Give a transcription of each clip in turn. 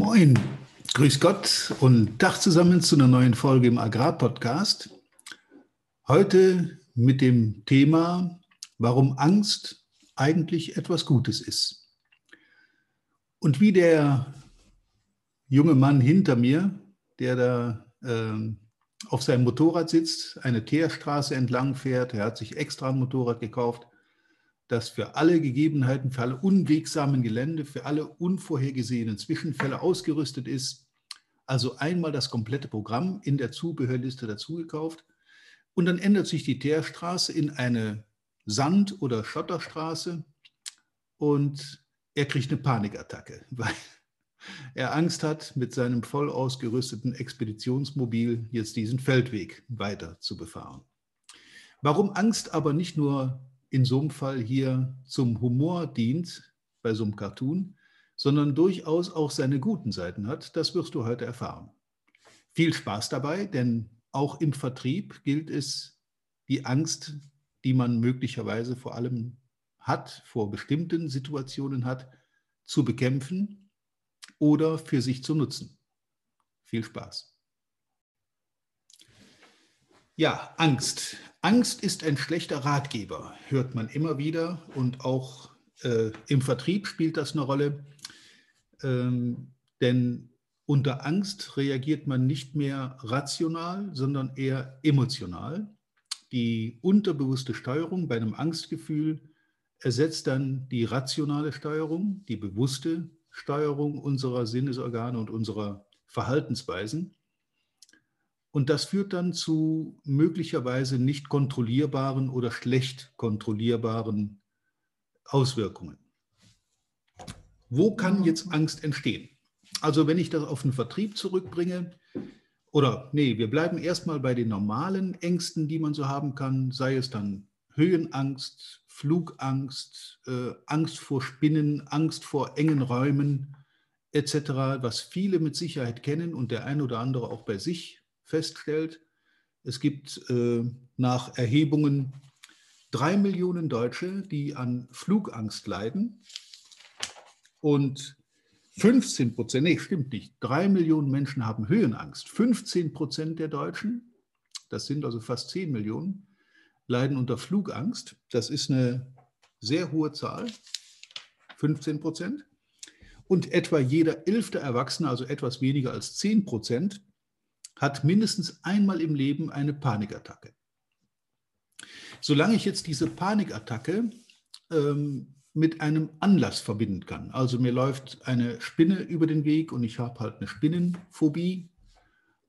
Moin, grüß Gott und Tag zusammen zu einer neuen Folge im Agrarpodcast. Heute mit dem Thema, warum Angst eigentlich etwas Gutes ist. Und wie der junge Mann hinter mir, der da äh, auf seinem Motorrad sitzt, eine Teerstraße entlang fährt, er hat sich extra ein Motorrad gekauft, das für alle Gegebenheiten, für alle unwegsamen Gelände, für alle unvorhergesehenen Zwischenfälle ausgerüstet ist. Also einmal das komplette Programm in der Zubehörliste dazugekauft. Und dann ändert sich die Teerstraße in eine Sand- oder Schotterstraße und er kriegt eine Panikattacke, weil er Angst hat, mit seinem voll ausgerüsteten Expeditionsmobil jetzt diesen Feldweg weiter zu befahren. Warum Angst aber nicht nur in so einem Fall hier zum Humor dient, bei so einem Cartoon, sondern durchaus auch seine guten Seiten hat, das wirst du heute erfahren. Viel Spaß dabei, denn auch im Vertrieb gilt es, die Angst, die man möglicherweise vor allem hat, vor bestimmten Situationen hat, zu bekämpfen oder für sich zu nutzen. Viel Spaß. Ja, Angst. Angst ist ein schlechter Ratgeber, hört man immer wieder und auch äh, im Vertrieb spielt das eine Rolle. Ähm, denn unter Angst reagiert man nicht mehr rational, sondern eher emotional. Die unterbewusste Steuerung bei einem Angstgefühl ersetzt dann die rationale Steuerung, die bewusste Steuerung unserer Sinnesorgane und unserer Verhaltensweisen. Und das führt dann zu möglicherweise nicht kontrollierbaren oder schlecht kontrollierbaren Auswirkungen. Wo kann jetzt Angst entstehen? Also wenn ich das auf den Vertrieb zurückbringe, oder nee, wir bleiben erstmal bei den normalen Ängsten, die man so haben kann, sei es dann Höhenangst, Flugangst, äh, Angst vor Spinnen, Angst vor engen Räumen etc., was viele mit Sicherheit kennen und der ein oder andere auch bei sich feststellt, es gibt äh, nach Erhebungen drei Millionen Deutsche, die an Flugangst leiden und 15 Prozent, nee, stimmt nicht, drei Millionen Menschen haben Höhenangst. 15 Prozent der Deutschen, das sind also fast 10 Millionen, leiden unter Flugangst. Das ist eine sehr hohe Zahl, 15 Prozent. Und etwa jeder elfte Erwachsene, also etwas weniger als 10 Prozent, hat mindestens einmal im Leben eine Panikattacke. Solange ich jetzt diese Panikattacke ähm, mit einem Anlass verbinden kann, also mir läuft eine Spinne über den Weg und ich habe halt eine Spinnenphobie,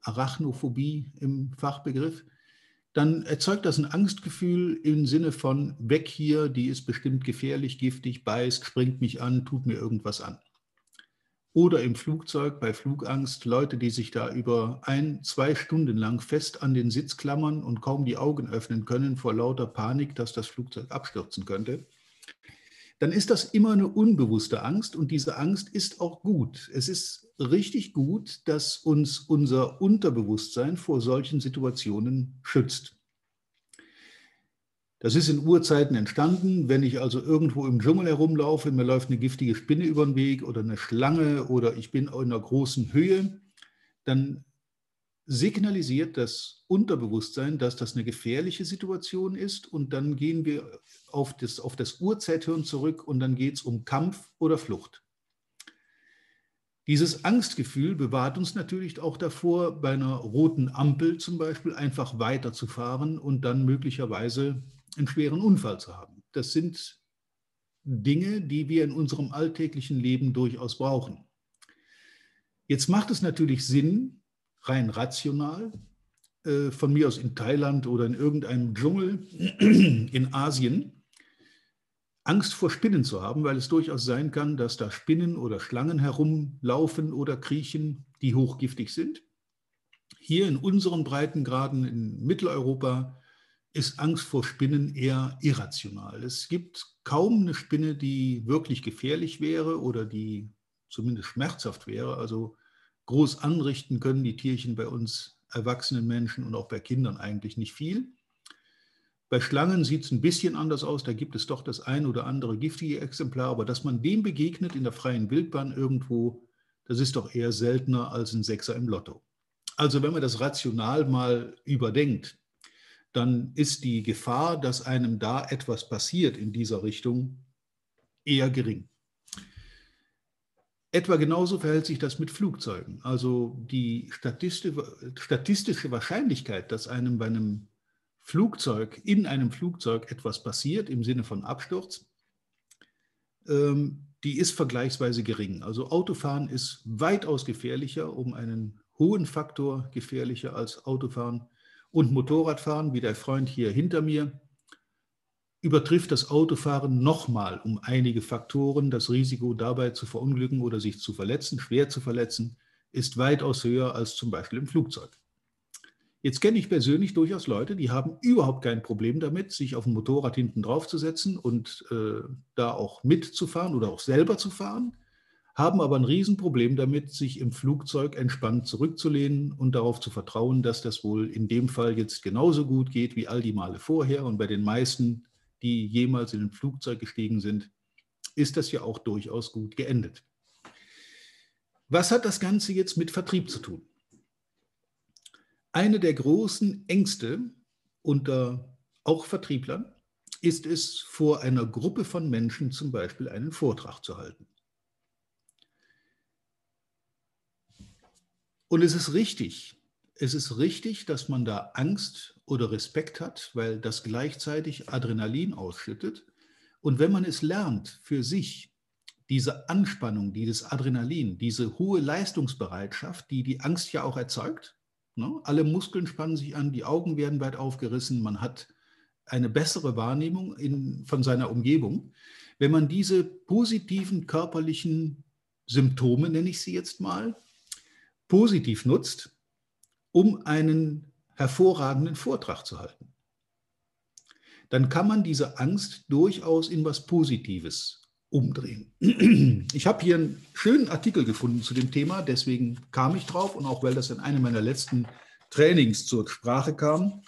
Arachnophobie im Fachbegriff, dann erzeugt das ein Angstgefühl im Sinne von weg hier, die ist bestimmt gefährlich, giftig, beißt, springt mich an, tut mir irgendwas an oder im Flugzeug bei Flugangst Leute, die sich da über ein, zwei Stunden lang fest an den Sitz klammern und kaum die Augen öffnen können vor lauter Panik, dass das Flugzeug abstürzen könnte, dann ist das immer eine unbewusste Angst und diese Angst ist auch gut. Es ist richtig gut, dass uns unser Unterbewusstsein vor solchen Situationen schützt. Das ist in Urzeiten entstanden. Wenn ich also irgendwo im Dschungel herumlaufe, mir läuft eine giftige Spinne über den Weg oder eine Schlange oder ich bin in einer großen Höhe, dann signalisiert das Unterbewusstsein, dass das eine gefährliche Situation ist und dann gehen wir auf das, auf das Urzeithirn zurück und dann geht es um Kampf oder Flucht. Dieses Angstgefühl bewahrt uns natürlich auch davor, bei einer roten Ampel zum Beispiel einfach weiterzufahren und dann möglicherweise einen schweren Unfall zu haben. Das sind Dinge, die wir in unserem alltäglichen Leben durchaus brauchen. Jetzt macht es natürlich Sinn, rein rational, äh, von mir aus in Thailand oder in irgendeinem Dschungel in Asien, Angst vor Spinnen zu haben, weil es durchaus sein kann, dass da Spinnen oder Schlangen herumlaufen oder kriechen, die hochgiftig sind. Hier in unseren Breitengraden in Mitteleuropa ist Angst vor Spinnen eher irrational. Es gibt kaum eine Spinne, die wirklich gefährlich wäre oder die zumindest schmerzhaft wäre. Also groß anrichten können die Tierchen bei uns erwachsenen Menschen und auch bei Kindern eigentlich nicht viel. Bei Schlangen sieht es ein bisschen anders aus. Da gibt es doch das ein oder andere giftige Exemplar. Aber dass man dem begegnet in der freien Wildbahn irgendwo, Das ist doch eher seltener als ein Sechser im Lotto. Also wenn man das rational mal überdenkt, dann ist die Gefahr, dass einem da etwas passiert in dieser Richtung, eher gering. Etwa genauso verhält sich das mit Flugzeugen. Also die statistische Wahrscheinlichkeit, dass einem bei einem Flugzeug, in einem Flugzeug etwas passiert im Sinne von Absturz, ähm, die ist vergleichsweise gering. Also Autofahren ist weitaus gefährlicher, um einen hohen Faktor gefährlicher als Autofahren. Und Motorradfahren, wie der Freund hier hinter mir, übertrifft das Autofahren nochmal um einige Faktoren. Das Risiko dabei zu verunglücken oder sich zu verletzen, schwer zu verletzen, ist weitaus höher als zum Beispiel im Flugzeug. Jetzt kenne ich persönlich durchaus Leute, die haben überhaupt kein Problem damit, sich auf ein Motorrad hinten drauf zu setzen und äh, da auch mitzufahren oder auch selber zu fahren, haben aber ein Riesenproblem damit, sich im Flugzeug entspannt zurückzulehnen und darauf zu vertrauen, dass das wohl in dem Fall jetzt genauso gut geht wie all die Male vorher. Und bei den meisten, die jemals in ein Flugzeug gestiegen sind, ist das ja auch durchaus gut geendet. Was hat das Ganze jetzt mit Vertrieb zu tun? Eine der großen Ängste unter auch Vertrieblern ist es, vor einer Gruppe von Menschen zum Beispiel einen Vortrag zu halten. Und es ist richtig, es ist richtig, dass man da Angst oder Respekt hat, weil das gleichzeitig Adrenalin ausschüttet. Und wenn man es lernt, für sich diese Anspannung, dieses Adrenalin, diese hohe Leistungsbereitschaft, die die Angst ja auch erzeugt, Ne? Alle Muskeln spannen sich an, die Augen werden weit aufgerissen, man hat eine bessere Wahrnehmung in, von seiner Umgebung. Wenn man diese positiven körperlichen Symptome, nenne ich sie jetzt mal, positiv nutzt, um einen hervorragenden Vortrag zu halten, dann kann man diese Angst durchaus in was Positives umdrehen. Ich habe hier einen schönen Artikel gefunden zu dem Thema, deswegen kam ich drauf und auch weil das in einem meiner letzten Trainings zur Sprache kam.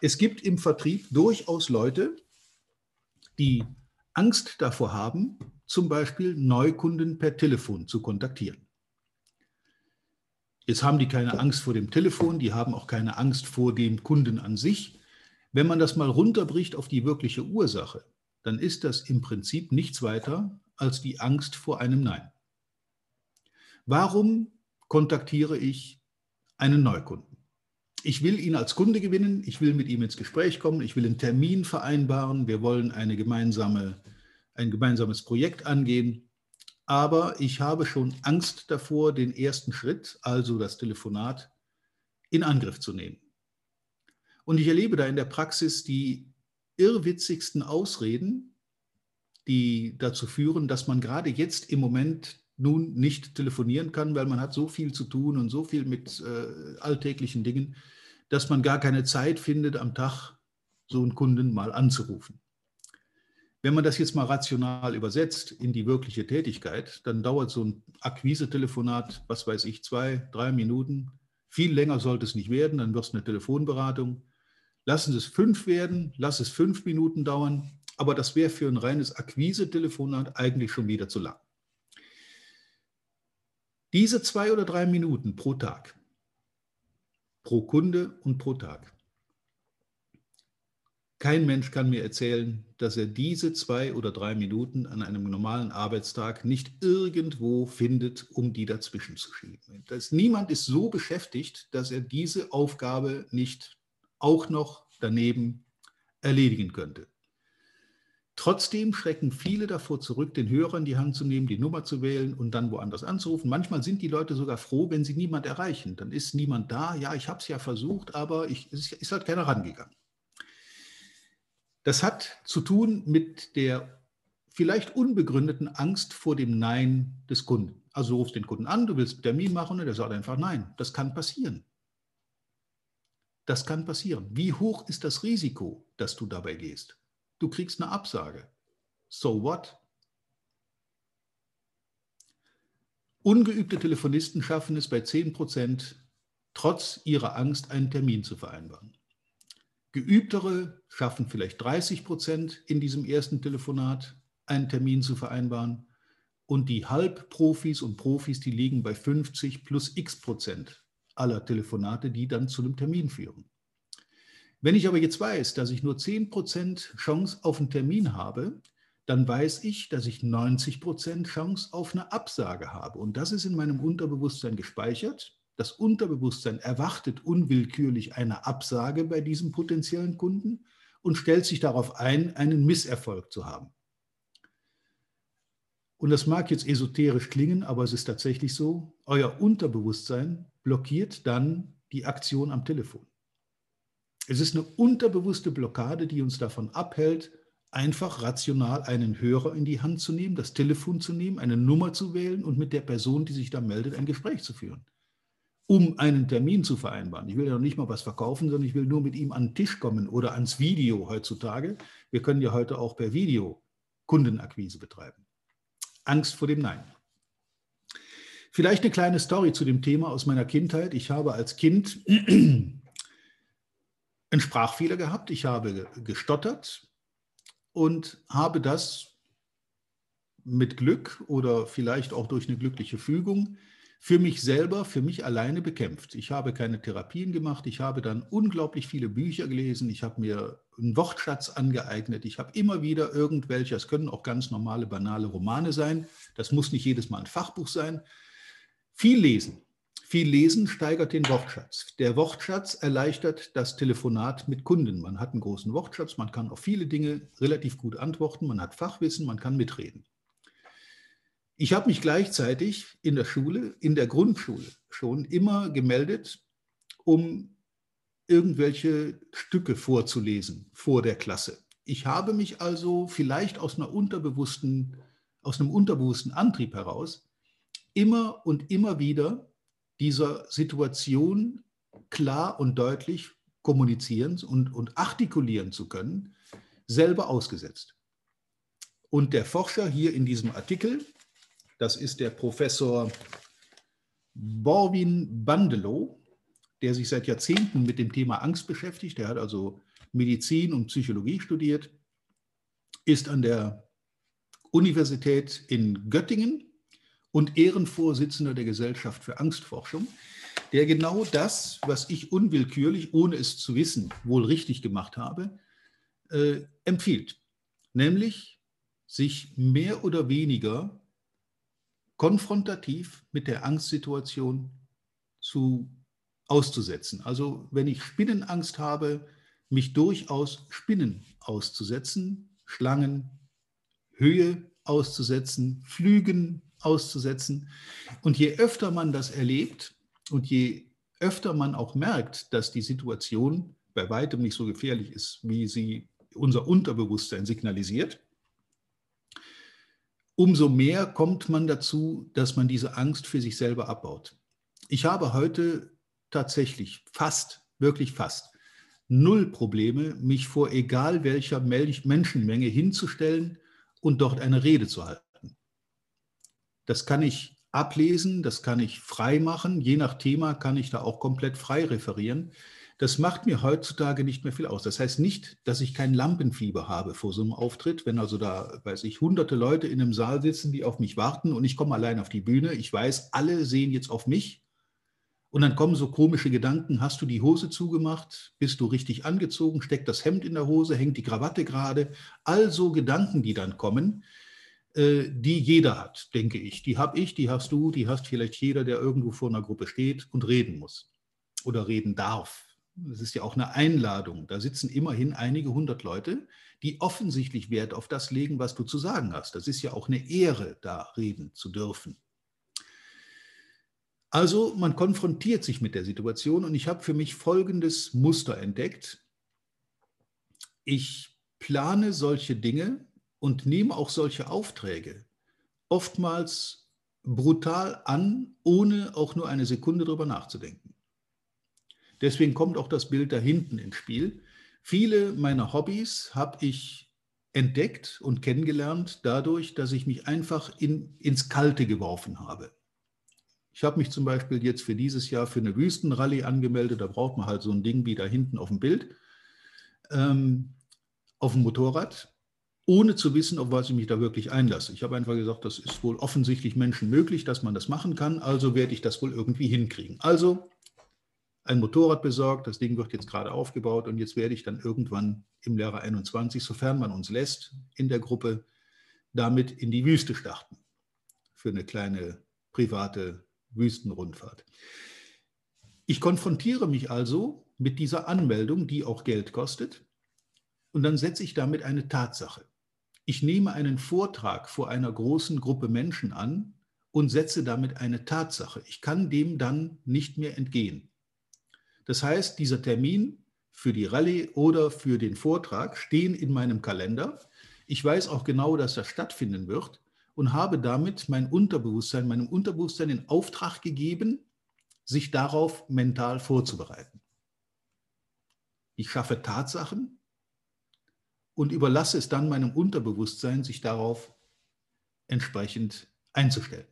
Es gibt im Vertrieb durchaus Leute, die Angst davor haben, zum Beispiel Neukunden per Telefon zu kontaktieren. Jetzt haben die keine Angst vor dem Telefon, die haben auch keine Angst vor dem Kunden an sich. Wenn man das mal runterbricht auf die wirkliche Ursache, dann ist das im Prinzip nichts weiter als die Angst vor einem Nein. Warum kontaktiere ich einen Neukunden? Ich will ihn als Kunde gewinnen, ich will mit ihm ins Gespräch kommen, ich will einen Termin vereinbaren, wir wollen eine gemeinsame, ein gemeinsames Projekt angehen, aber ich habe schon Angst davor, den ersten Schritt, also das Telefonat, in Angriff zu nehmen. Und ich erlebe da in der Praxis die irrwitzigsten Ausreden, die dazu führen, dass man gerade jetzt im Moment nun nicht telefonieren kann, weil man hat so viel zu tun und so viel mit äh, alltäglichen Dingen, dass man gar keine Zeit findet, am Tag so einen Kunden mal anzurufen. Wenn man das jetzt mal rational übersetzt in die wirkliche Tätigkeit, dann dauert so ein Akquise-Telefonat, was weiß ich, zwei, drei Minuten. Viel länger sollte es nicht werden, dann wird es eine Telefonberatung. Lassen Sie es fünf werden, lass es fünf Minuten dauern, aber das wäre für ein reines Akquise-Telefonat eigentlich schon wieder zu lang. Diese zwei oder drei Minuten pro Tag, pro Kunde und pro Tag. Kein Mensch kann mir erzählen, dass er diese zwei oder drei Minuten an einem normalen Arbeitstag nicht irgendwo findet, um die dazwischen zu schieben. Das, niemand ist so beschäftigt, dass er diese Aufgabe nicht auch noch daneben erledigen könnte. Trotzdem schrecken viele davor zurück, den Hörer in die Hand zu nehmen, die Nummer zu wählen und dann woanders anzurufen. Manchmal sind die Leute sogar froh, wenn sie niemand erreichen. Dann ist niemand da. Ja, ich habe es ja versucht, aber ich, es ist halt keiner rangegangen. Das hat zu tun mit der vielleicht unbegründeten Angst vor dem Nein des Kunden. Also du rufst den Kunden an, du willst einen Termin machen und er sagt einfach Nein. Das kann passieren. Das kann passieren. Wie hoch ist das Risiko, dass du dabei gehst? Du kriegst eine Absage. So what? Ungeübte Telefonisten schaffen es bei 10 Prozent, trotz ihrer Angst einen Termin zu vereinbaren. Geübtere schaffen vielleicht 30 Prozent in diesem ersten Telefonat einen Termin zu vereinbaren. und die Halbprofis und Profis, die liegen bei 50 plus x Prozent aller Telefonate, die dann zu einem Termin führen. Wenn ich aber jetzt weiß, dass ich nur 10 Prozent Chance auf einen Termin habe, dann weiß ich, dass ich 90 Prozent Chance auf eine Absage habe. Und das ist in meinem Unterbewusstsein gespeichert. Das Unterbewusstsein erwartet unwillkürlich eine Absage bei diesem potenziellen Kunden und stellt sich darauf ein, einen Misserfolg zu haben. Und das mag jetzt esoterisch klingen, aber es ist tatsächlich so, euer Unterbewusstsein blockiert dann die Aktion am Telefon. Es ist eine unterbewusste Blockade, die uns davon abhält, einfach rational einen Hörer in die Hand zu nehmen, das Telefon zu nehmen, eine Nummer zu wählen und mit der Person, die sich da meldet, ein Gespräch zu führen, um einen Termin zu vereinbaren. Ich will ja noch nicht mal was verkaufen, sondern ich will nur mit ihm an den Tisch kommen oder ans Video heutzutage. Wir können ja heute auch per Video Kundenakquise betreiben. Angst vor dem Nein. Vielleicht eine kleine Story zu dem Thema aus meiner Kindheit. Ich habe als Kind einen Sprachfehler gehabt. Ich habe gestottert, und habe das mit Glück oder vielleicht auch durch eine glückliche Fügung für mich selber, für mich alleine bekämpft. Ich habe keine Therapien gemacht, ich habe dann unglaublich viele Bücher gelesen, ich habe mir einen Wortschatz angeeignet, ich habe immer wieder irgendwelche, es können auch ganz normale, banale Romane sein, das muss nicht jedes Mal ein Fachbuch sein, viel lesen. Viel Lesen steigert den Wortschatz. Der Wortschatz erleichtert das Telefonat mit Kunden. Man hat einen großen Wortschatz, man kann auf viele Dinge relativ gut antworten, man hat Fachwissen, man kann mitreden. Ich habe mich gleichzeitig in der Schule, in der Grundschule schon immer gemeldet, um irgendwelche Stücke vorzulesen vor der Klasse. Ich habe mich also vielleicht aus, einer unterbewussten, aus einem unterbewussten Antrieb heraus immer und immer wieder dieser Situation klar und deutlich kommunizieren und, und artikulieren zu können, selber ausgesetzt. Und der Forscher hier in diesem Artikel, das ist der Professor Borwin Bandelow, der sich seit Jahrzehnten mit dem Thema Angst beschäftigt. Der hat also Medizin und Psychologie studiert, ist an der Universität in Göttingen und Ehrenvorsitzender der Gesellschaft für Angstforschung, der genau das, was ich unwillkürlich, ohne es zu wissen, wohl richtig gemacht habe, äh, empfiehlt. Nämlich sich mehr oder weniger konfrontativ mit der Angstsituation zu, auszusetzen. Also wenn ich Spinnenangst habe, mich durchaus Spinnen auszusetzen, Schlangen, Höhe auszusetzen, Flügen auszusetzen. Und je öfter man das erlebt und je öfter man auch merkt, dass die Situation bei weitem nicht so gefährlich ist, wie sie unser Unterbewusstsein signalisiert, umso mehr kommt man dazu, dass man diese Angst für sich selber abbaut. Ich habe heute tatsächlich fast, wirklich fast, null Probleme, mich vor egal welcher Menschenmenge hinzustellen und dort eine Rede zu halten. Das kann ich ablesen, das kann ich frei machen. Je nach Thema kann ich da auch komplett frei referieren. Das macht mir heutzutage nicht mehr viel aus. Das heißt nicht, dass ich kein Lampenfieber habe vor so einem Auftritt. Wenn also da, weiß ich, hunderte Leute in einem Saal sitzen, die auf mich warten und ich komme allein auf die Bühne. Ich weiß, alle sehen jetzt auf mich. Und dann kommen so komische Gedanken. Hast du die Hose zugemacht? Bist du richtig angezogen? Steckt das Hemd in der Hose? Hängt die Krawatte gerade? All so Gedanken, die dann kommen, äh, die jeder hat, denke ich. Die habe ich, die hast du, die hast vielleicht jeder, der irgendwo vor einer Gruppe steht und reden muss oder reden darf. Das ist ja auch eine Einladung. Da sitzen immerhin einige hundert Leute, die offensichtlich Wert auf das legen, was du zu sagen hast. Das ist ja auch eine Ehre, da reden zu dürfen. Also man konfrontiert sich mit der Situation und ich habe für mich folgendes Muster entdeckt. Ich plane solche Dinge und nehme auch solche Aufträge oftmals brutal an, ohne auch nur eine Sekunde darüber nachzudenken. Deswegen kommt auch das Bild da hinten ins Spiel. Viele meiner Hobbys habe ich entdeckt und kennengelernt dadurch, dass ich mich einfach in, ins Kalte geworfen habe. Ich habe mich zum Beispiel jetzt für dieses Jahr für eine Wüstenrallye angemeldet. Da braucht man halt so ein Ding wie da hinten auf dem Bild, ähm, auf dem Motorrad. ohne zu wissen, auf was ich mich da wirklich einlasse. Ich habe einfach gesagt, das ist wohl offensichtlich Menschen möglich, dass man das machen kann, also werde ich das wohl irgendwie hinkriegen. Also ein Motorrad besorgt, das Ding wird jetzt gerade aufgebaut und jetzt werde ich dann irgendwann im Lehrer 21, sofern man uns lässt, in der Gruppe damit in die Wüste starten für eine kleine private Wüstenrundfahrt. Ich konfrontiere mich also mit dieser Anmeldung, die auch Geld kostet, und dann setze ich damit eine Tatsache. Ich nehme einen Vortrag vor einer großen Gruppe Menschen an und setze damit eine Tatsache. Ich kann dem dann nicht mehr entgehen. Das heißt, dieser Termin für die Rallye oder für den Vortrag stehen in meinem Kalender. Ich weiß auch genau, dass das stattfinden wird und habe damit mein Unterbewusstsein, meinem Unterbewusstsein in Auftrag gegeben, sich darauf mental vorzubereiten. Ich schaffe Tatsachen und überlasse es dann meinem Unterbewusstsein, sich darauf entsprechend einzustellen.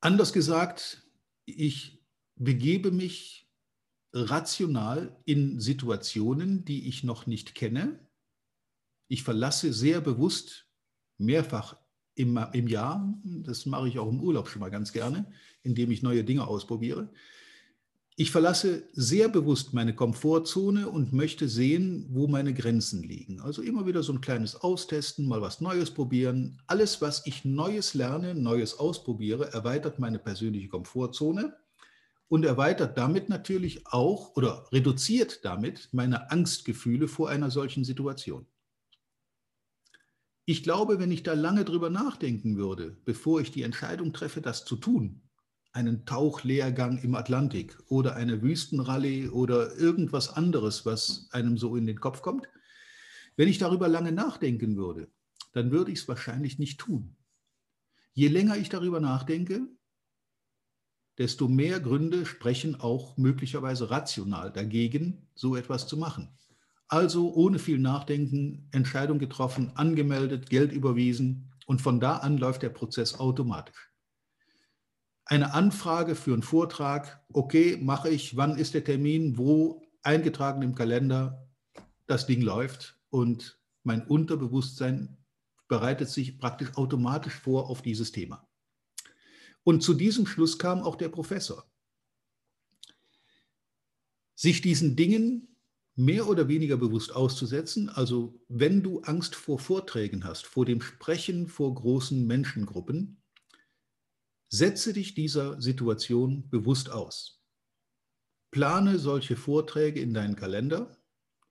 Anders gesagt, ich begebe mich rational in Situationen, die ich noch nicht kenne. Ich verlasse sehr bewusst mehrfach im, im Jahr, das mache ich auch im Urlaub schon mal ganz gerne, indem ich neue Dinge ausprobiere. Ich verlasse sehr bewusst meine Komfortzone und möchte sehen, wo meine Grenzen liegen. Also immer wieder so ein kleines Austesten, mal was Neues probieren. Alles, was ich Neues lerne, Neues ausprobiere, erweitert meine persönliche Komfortzone und erweitert damit natürlich auch oder reduziert damit meine Angstgefühle vor einer solchen Situation. Ich glaube, wenn ich da lange drüber nachdenken würde, bevor ich die Entscheidung treffe, das zu tun, einen Tauchlehrgang im Atlantik oder eine Wüstenrallye oder irgendwas anderes, was einem so in den Kopf kommt, wenn ich darüber lange nachdenken würde, dann würde ich es wahrscheinlich nicht tun. Je länger ich darüber nachdenke, desto mehr Gründe sprechen auch möglicherweise rational dagegen, so etwas zu machen. Also ohne viel Nachdenken, Entscheidung getroffen, angemeldet, Geld überwiesen und von da an läuft der Prozess automatisch. Eine Anfrage für einen Vortrag, okay, mache ich, wann ist der Termin, wo, eingetragen im Kalender, das Ding läuft und mein Unterbewusstsein bereitet sich praktisch automatisch vor auf dieses Thema. Und zu diesem Schluss kam auch der Professor. Sich diesen Dingen mehr oder weniger bewusst auszusetzen, also wenn du Angst vor Vorträgen hast, vor dem Sprechen vor großen Menschengruppen, setze dich dieser Situation bewusst aus. Plane solche Vorträge in deinen Kalender,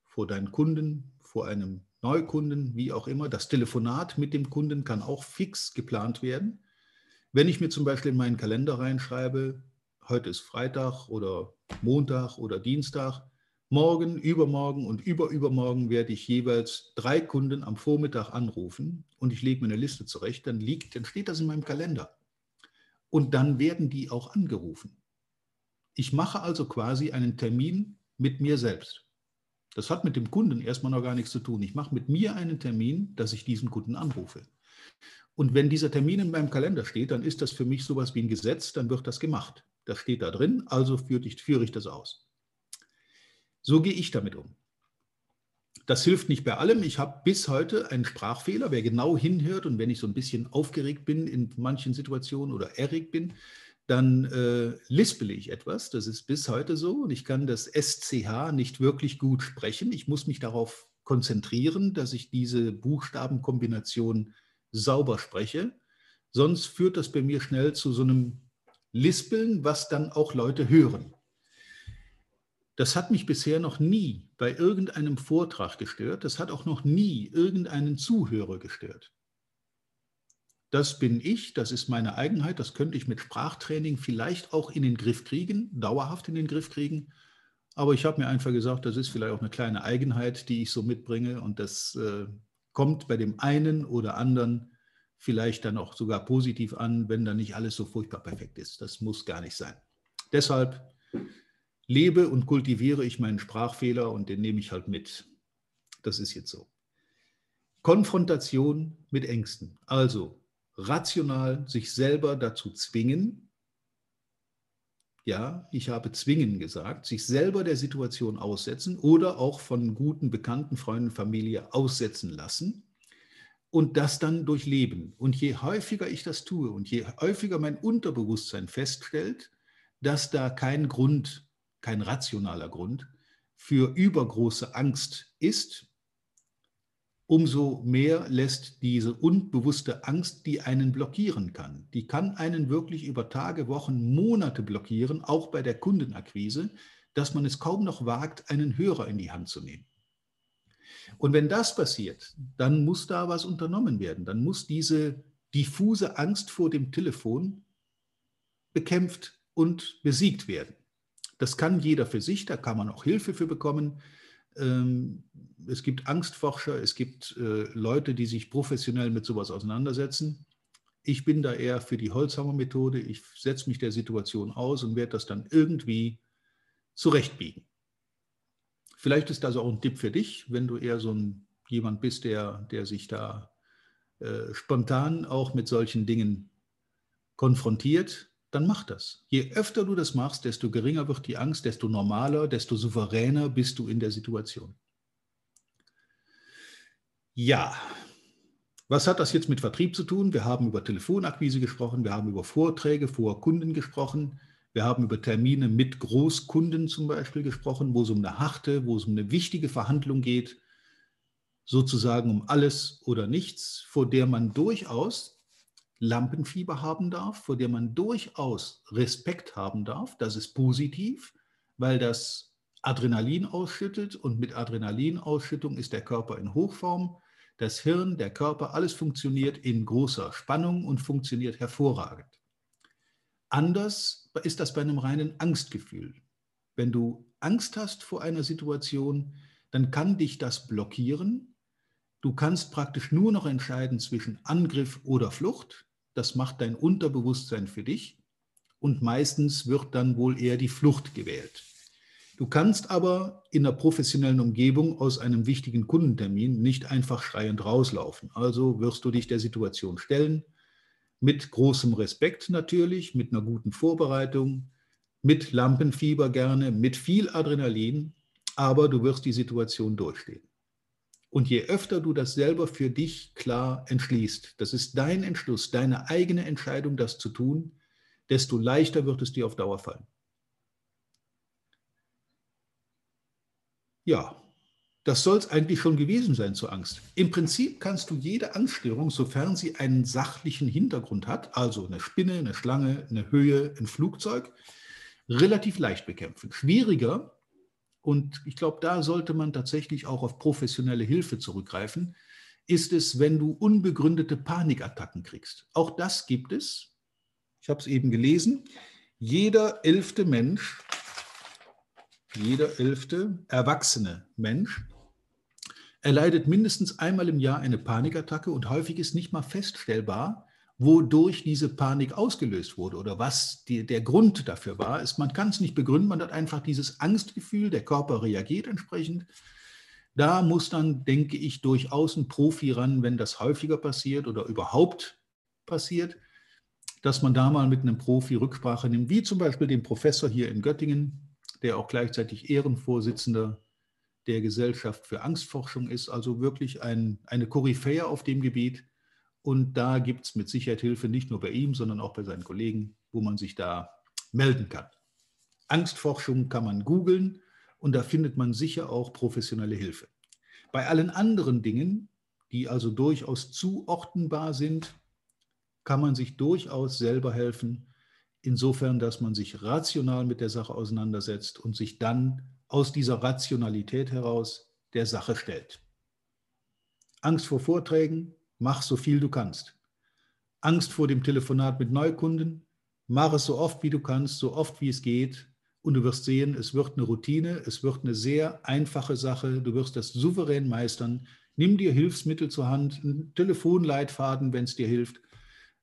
vor deinen Kunden, vor einem Neukunden, wie auch immer. Das Telefonat mit dem Kunden kann auch fix geplant werden. Wenn ich mir zum Beispiel in meinen Kalender reinschreibe, heute ist Freitag oder Montag oder Dienstag, morgen, übermorgen und überübermorgen werde ich jeweils drei Kunden am Vormittag anrufen und ich lege mir eine Liste zurecht, dann, liegt, dann steht das in meinem Kalender. Und dann werden die auch angerufen. Ich mache also quasi einen Termin mit mir selbst. Das hat mit dem Kunden erstmal noch gar nichts zu tun. Ich mache mit mir einen Termin, dass ich diesen Kunden anrufe. Und wenn dieser Termin in meinem Kalender steht, dann ist das für mich sowas wie ein Gesetz, dann wird das gemacht. Das steht da drin, also führe ich, führe ich das aus. So gehe ich damit um. Das hilft nicht bei allem. Ich habe bis heute einen Sprachfehler. Wer genau hinhört und wenn ich so ein bisschen aufgeregt bin in manchen Situationen oder erregt bin, dann äh, lispele ich etwas. Das ist bis heute so. Und ich kann das SCH nicht wirklich gut sprechen. Ich muss mich darauf konzentrieren, dass ich diese Buchstabenkombination sauber spreche. Sonst führt das bei mir schnell zu so einem Lispeln, was dann auch Leute hören. Das hat mich bisher noch nie bei irgendeinem Vortrag gestört. Das hat auch noch nie irgendeinen Zuhörer gestört. Das bin ich, das ist meine Eigenheit, das könnte ich mit Sprachtraining vielleicht auch in den Griff kriegen, dauerhaft in den Griff kriegen. Aber ich habe mir einfach gesagt, das ist vielleicht auch eine kleine Eigenheit, die ich so mitbringe und das äh, kommt bei dem einen oder anderen vielleicht dann auch sogar positiv an, wenn da nicht alles so furchtbar perfekt ist. Das muss gar nicht sein. Deshalb lebe und kultiviere ich meinen Sprachfehler und den nehme ich halt mit. Das ist jetzt so. Konfrontation mit Ängsten. Also rational sich selber dazu zwingen, ja, ich habe zwingen gesagt, sich selber der Situation aussetzen oder auch von guten Bekannten, Freunden, Familie aussetzen lassen und das dann durchleben. Und je häufiger ich das tue und je häufiger mein Unterbewusstsein feststellt, dass da kein Grund, kein rationaler Grund für übergroße Angst ist, umso mehr lässt diese unbewusste Angst, die einen blockieren kann. Die kann einen wirklich über Tage, Wochen, Monate blockieren, auch bei der Kundenakquise, dass man es kaum noch wagt, einen Hörer in die Hand zu nehmen. Und wenn das passiert, dann muss da was unternommen werden. Dann muss diese diffuse Angst vor dem Telefon bekämpft und besiegt werden. Das kann jeder für sich, da kann man auch Hilfe für bekommen. Ähm, es gibt Angstforscher, es gibt äh, Leute, die sich professionell mit sowas auseinandersetzen. Ich bin da eher für die Holzhammer-Methode. Ich setze mich der Situation aus und werde das dann irgendwie zurechtbiegen. Vielleicht ist das auch ein Tipp für dich, wenn du eher so ein, jemand bist, der, der sich da äh, spontan auch mit solchen Dingen konfrontiert, dann mach das. Je öfter du das machst, desto geringer wird die Angst, desto normaler, desto souveräner bist du in der Situation. Ja, was hat das jetzt mit Vertrieb zu tun? Wir haben über Telefonakquise gesprochen, wir haben über Vorträge vor Kunden gesprochen, wir haben über Termine mit Großkunden zum Beispiel gesprochen, wo es um eine harte, wo es um eine wichtige Verhandlung geht, sozusagen um alles oder nichts, vor der man durchaus Lampenfieber haben darf, vor der man durchaus Respekt haben darf. Das ist positiv, weil das Adrenalin ausschüttet und mit Adrenalinausschüttung ist der Körper in Hochform. Das Hirn, der Körper, alles funktioniert in großer Spannung und funktioniert hervorragend. Anders ist das bei einem reinen Angstgefühl. Wenn du Angst hast vor einer Situation, dann kann dich das blockieren. Du kannst praktisch nur noch entscheiden zwischen Angriff oder Flucht. Das macht dein Unterbewusstsein für dich und meistens wird dann wohl eher die Flucht gewählt. Du kannst aber in einer professionellen Umgebung aus einem wichtigen Kundentermin nicht einfach schreiend rauslaufen. Also wirst du dich der Situation stellen, mit großem Respekt natürlich, mit einer guten Vorbereitung, mit Lampenfieber gerne, mit viel Adrenalin, aber du wirst die Situation durchstehen. Und je öfter du das selber für dich klar entschließt, das ist dein Entschluss, deine eigene Entscheidung, das zu tun, desto leichter wird es dir auf Dauer fallen. Ja, das soll es eigentlich schon gewesen sein zur Angst. Im Prinzip kannst du jede Angststörung, sofern sie einen sachlichen Hintergrund hat, also eine Spinne, eine Schlange, eine Höhe, ein Flugzeug, relativ leicht bekämpfen. Schwieriger und ich glaube, da sollte man tatsächlich auch auf professionelle Hilfe zurückgreifen, ist es, wenn du unbegründete Panikattacken kriegst. Auch das gibt es. Ich habe es eben gelesen. Jeder elfte Mensch, jeder elfte erwachsene Mensch erleidet mindestens einmal im Jahr eine Panikattacke und häufig ist nicht mal feststellbar, wodurch diese Panik ausgelöst wurde oder was die, der Grund dafür war. Ist, man kann es nicht begründen, man hat einfach dieses Angstgefühl, der Körper reagiert entsprechend. Da muss dann, denke ich, durchaus ein Profi ran, wenn das häufiger passiert oder überhaupt passiert, dass man da mal mit einem Profi Rücksprache nimmt, wie zum Beispiel dem Professor hier in Göttingen, der auch gleichzeitig Ehrenvorsitzender der Gesellschaft für Angstforschung ist, also wirklich ein, eine Koryphäe auf dem Gebiet und da gibt es mit Sicherheit Hilfe, nicht nur bei ihm, sondern auch bei seinen Kollegen, wo man sich da melden kann. Angstforschung kann man googeln und da findet man sicher auch professionelle Hilfe. Bei allen anderen Dingen, die also durchaus zuordnenbar sind, kann man sich durchaus selber helfen, insofern, dass man sich rational mit der Sache auseinandersetzt und sich dann aus dieser Rationalität heraus der Sache stellt. Angst vor Vorträgen, mach so viel du kannst. Angst vor dem Telefonat mit Neukunden, mach es so oft wie du kannst, so oft wie es geht. Und du wirst sehen, es wird eine Routine, es wird eine sehr einfache Sache, du wirst das souverän meistern. Nimm dir Hilfsmittel zur Hand, einen Telefonleitfaden, wenn es dir hilft,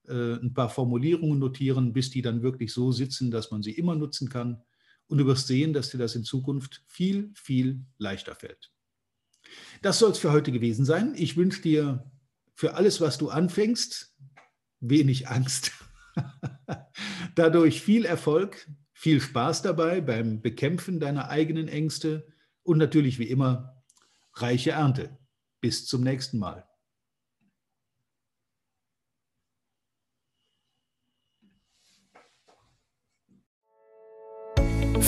äh, ein paar Formulierungen notieren, bis die dann wirklich so sitzen, dass man sie immer nutzen kann. Und du wirst sehen, dass dir das in Zukunft viel, viel leichter fällt. Das soll es für heute gewesen sein. Ich wünsche dir für alles, was du anfängst, wenig Angst. Dadurch viel Erfolg, Viel Spaß dabei beim Bekämpfen deiner eigenen Ängste und natürlich wie immer reiche Ernte. Bis zum nächsten Mal.